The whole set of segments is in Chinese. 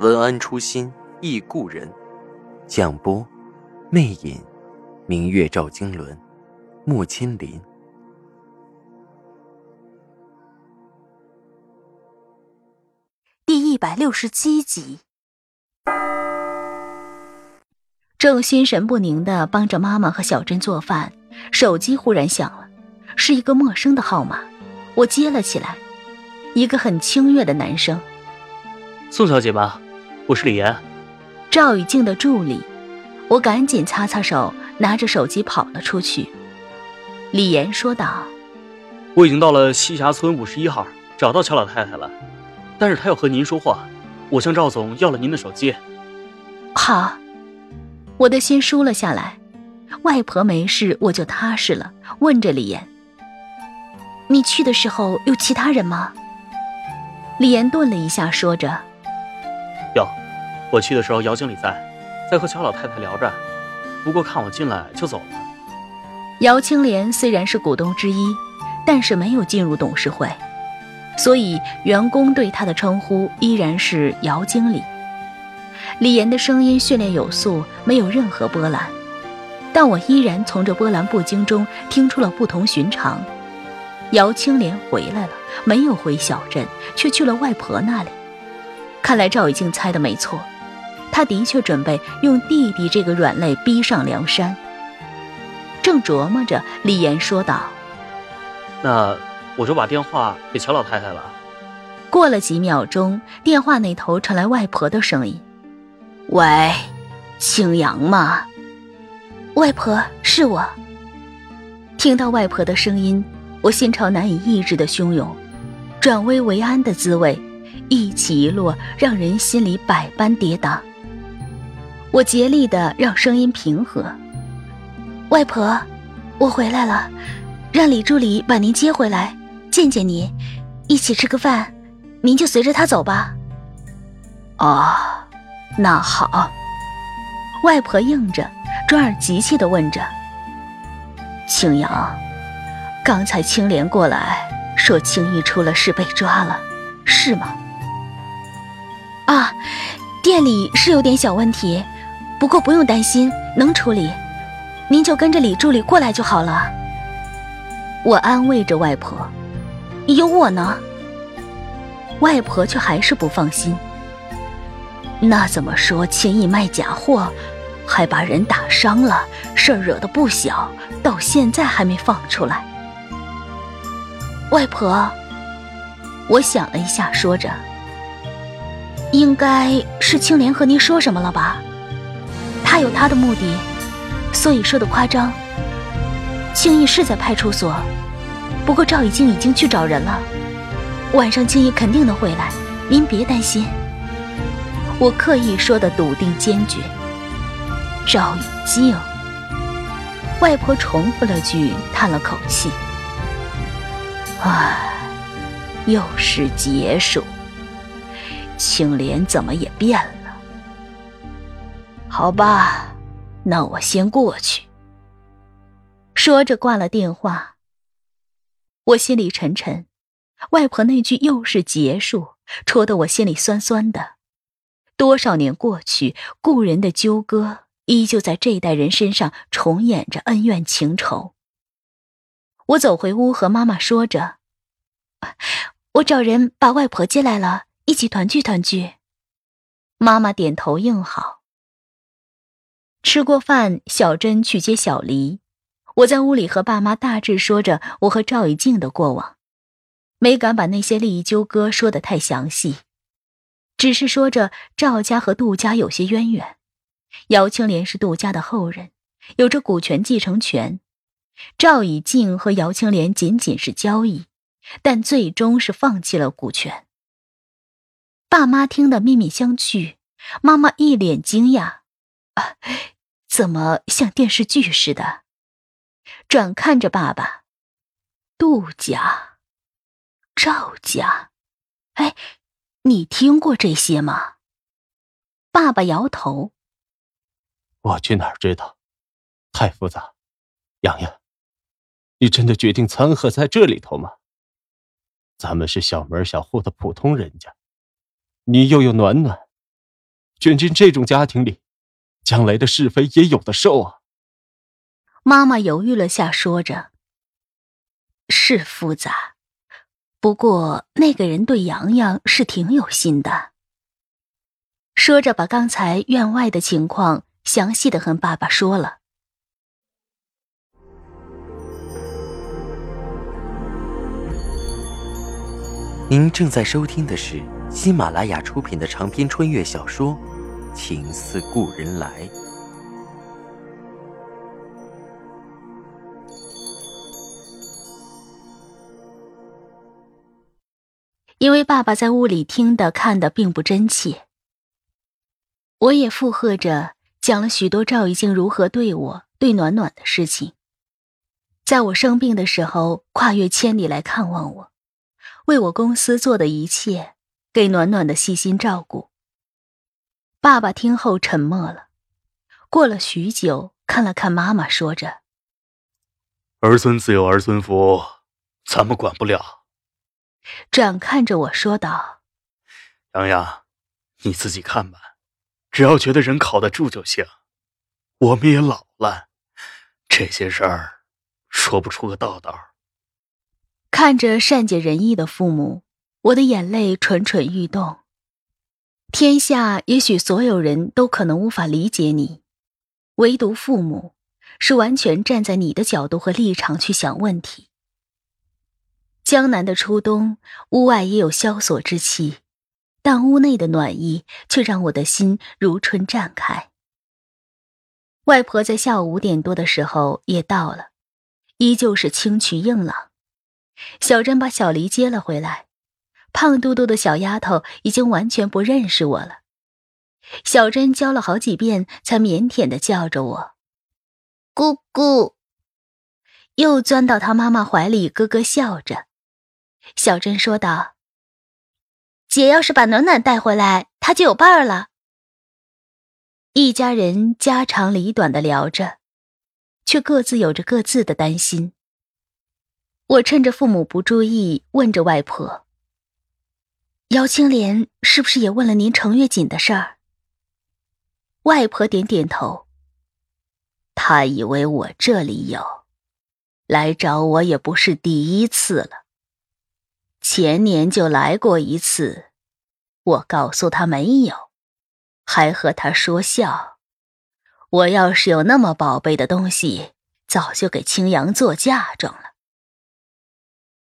文安初心忆故人，蒋波，魅影，明月照经纶，木千林。第一百六十七集，正心神不宁的帮着妈妈和小珍做饭，手机忽然响了，是一个陌生的号码，我接了起来，一个很清越的男生，宋小姐吧。我是李岩，赵雨静的助理。我赶紧擦擦手，拿着手机跑了出去。李岩说道：“我已经到了西霞村五十一号，找到乔老太太了，但是她要和您说话，我向赵总要了您的手机。”好，我的心舒了下来。外婆没事，我就踏实了。问着李岩：“你去的时候有其他人吗？”李岩顿了一下，说着。我去的时候姚经理在，在和乔老太太聊着，不过看我进来就走了。姚青莲虽然是股东之一，但是没有进入董事会，所以员工对他的称呼依然是姚经理。李岩的声音训练有素，没有任何波澜，但我依然从这波澜不惊中听出了不同寻常。姚青莲回来了，没有回小镇，却去了外婆那里。看来赵雨静猜的没错，他的确准备用弟弟这个软肋逼上梁山。正琢磨着，李岩说道：“那我就把电话给乔老太太了。”过了几秒钟，电话那头传来外婆的声音：“喂，青阳吗？外婆，是我。”听到外婆的声音，我心潮难以抑制的汹涌，转危为安的滋味。一起一落，让人心里百般跌宕。我竭力的让声音平和。外婆，我回来了，让李助理把您接回来，见见您，一起吃个饭，您就随着他走吧。哦，那好。外婆应着，转而急切的问着：“青阳，刚才青莲过来说，青衣出了事被抓了，是吗？”啊，店里是有点小问题，不过不用担心，能处理。您就跟着李助理过来就好了。我安慰着外婆：“有我呢。”外婆却还是不放心。那怎么说？轻易卖假货，还把人打伤了，事儿惹得不小，到现在还没放出来。外婆，我想了一下，说着。应该是青莲和您说什么了吧？他有他的目的，所以说的夸张。青易是在派出所，不过赵雨静已经去找人了，晚上青易肯定能回来，您别担心。我刻意说的笃定坚决。赵雨静，外婆重复了句，叹了口气：“唉，又是结束。”青莲怎么也变了？好吧，那我先过去。说着挂了电话。我心里沉沉，外婆那句又是结束，戳得我心里酸酸的。多少年过去，故人的纠葛依旧在这一代人身上重演着恩怨情仇。我走回屋，和妈妈说着：“我找人把外婆接来了。”一起团聚团聚，妈妈点头应好。吃过饭，小珍去接小黎，我在屋里和爸妈大致说着我和赵以静的过往，没敢把那些利益纠葛说得太详细，只是说着赵家和杜家有些渊源，姚青莲是杜家的后人，有着股权继承权，赵以静和姚青莲仅仅是交易，但最终是放弃了股权。爸妈听得面面相觑，妈妈一脸惊讶：“啊，怎么像电视剧似的？”转看着爸爸，杜家、赵家，哎，你听过这些吗？爸爸摇头：“我去哪儿知道，太复杂。”洋洋，你真的决定掺和在这里头吗？咱们是小门小户的普通人家，你又有暖暖，卷进这种家庭里，将来的是非也有的受啊。妈妈犹豫了下，说着：“是复杂，不过那个人对洋洋是挺有心的。”说着，把刚才院外的情况详细的和爸爸说了。您正在收听的是喜马拉雅出品的长篇穿越小说《情似故人来》。因为爸爸在屋里听的看的并不真切，我也附和着讲了许多赵一静如何对我、对暖暖的事情。在我生病的时候，跨越千里来看望我。为我公司做的一切，给暖暖的细心照顾。爸爸听后沉默了，过了许久，看了看妈妈，说着：“儿孙自有儿孙福，咱们管不了。”转看着我说道：“洋洋，你自己看吧，只要觉得人靠得住就行。我们也老了，这些事儿说不出个道道。”看着善解人意的父母，我的眼泪蠢蠢欲动。天下也许所有人都可能无法理解你，唯独父母是完全站在你的角度和立场去想问题。江南的初冬，屋外也有萧索之气，但屋内的暖意却让我的心如春绽开。外婆在下午五点多的时候也到了，依旧是清曲硬朗。小珍把小黎接了回来，胖嘟嘟的小丫头已经完全不认识我了。小珍教了好几遍，才腼腆的叫着我“姑姑”，又钻到她妈妈怀里，咯咯笑着。小珍说道：“姐要是把暖暖带回来，她就有伴儿了。”一家人家长里短的聊着，却各自有着各自的担心。我趁着父母不注意，问着外婆：“姚青莲是不是也问了您程月锦的事儿？”外婆点点头。他以为我这里有，来找我也不是第一次了。前年就来过一次，我告诉他没有，还和他说笑。我要是有那么宝贝的东西，早就给青阳做嫁妆了。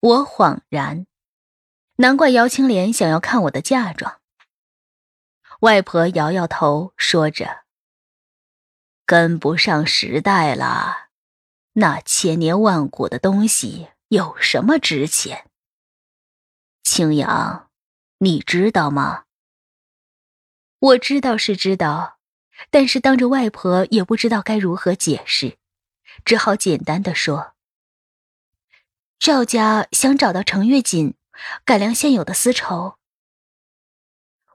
我恍然，难怪姚青莲想要看我的嫁妆。外婆摇摇头，说着：“跟不上时代了，那千年万古的东西有什么值钱？”青阳，你知道吗？我知道是知道，但是当着外婆也不知道该如何解释，只好简单的说。赵家想找到程月锦，改良现有的丝绸。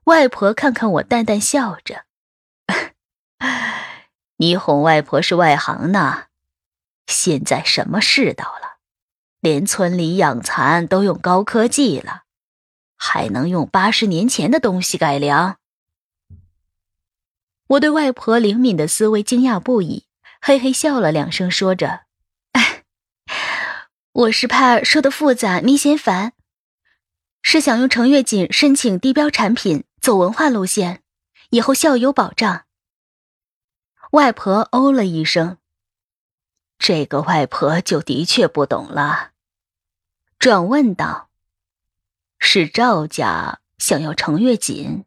外婆看看我，淡淡笑着：“你哄外婆是外行呢。现在什么世道了，连村里养蚕都用高科技了，还能用八十年前的东西改良？”我对外婆灵敏的思维惊讶不已，嘿嘿笑了两声，说着。我是怕说的复杂，您嫌烦，是想用程月锦申请低标产品，走文化路线，以后效有保障。外婆哦了一声，这个外婆就的确不懂了，转问道：“是赵家想要程月锦？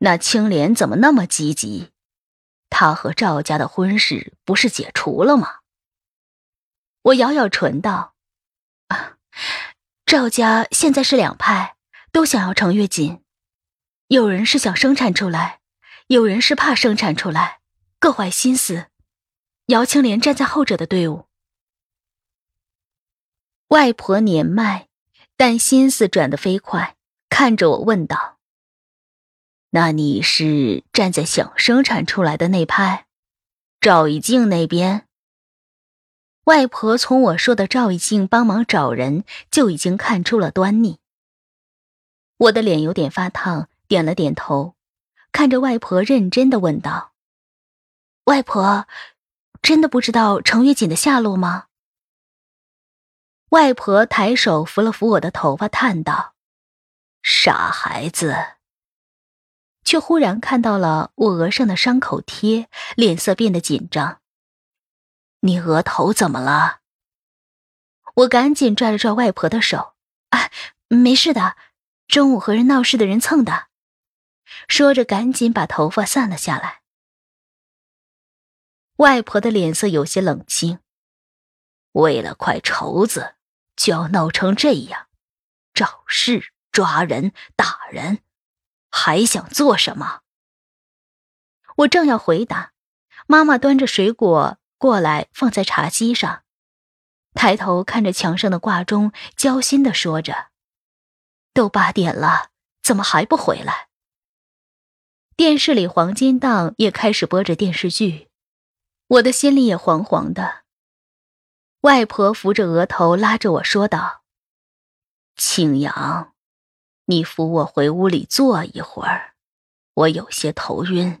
那青莲怎么那么积极？他和赵家的婚事不是解除了吗？”我咬咬唇道：“啊，赵家现在是两派，都想要程月锦。有人是想生产出来，有人是怕生产出来，各怀心思。姚青莲站在后者的队伍。外婆年迈，但心思转得飞快，看着我问道：“那你是站在想生产出来的那派？赵一静那边？”外婆从我说的赵一静帮忙找人，就已经看出了端倪。我的脸有点发烫，点了点头，看着外婆认真的问道：“外婆，真的不知道程月锦的下落吗？”外婆抬手扶了扶我的头发，叹道：“傻孩子。”却忽然看到了我额上的伤口贴，脸色变得紧张。“你额头怎么了？”我赶紧拽了拽外婆的手，“啊，没事的，中午和人闹事的人蹭的。”说着，赶紧把头发散了下来。外婆的脸色有些冷清，为了块绸子。就要闹成这样，找事、抓人、打人，还想做什么？我正要回答，妈妈端着水果过来，放在茶几上，抬头看着墙上的挂钟，焦心的说着：“都八点了，怎么还不回来？”电视里黄金档也开始播着电视剧，我的心里也惶惶的。外婆扶着额头，拉着我说道：“庆阳，你扶我回屋里坐一会儿，我有些头晕。”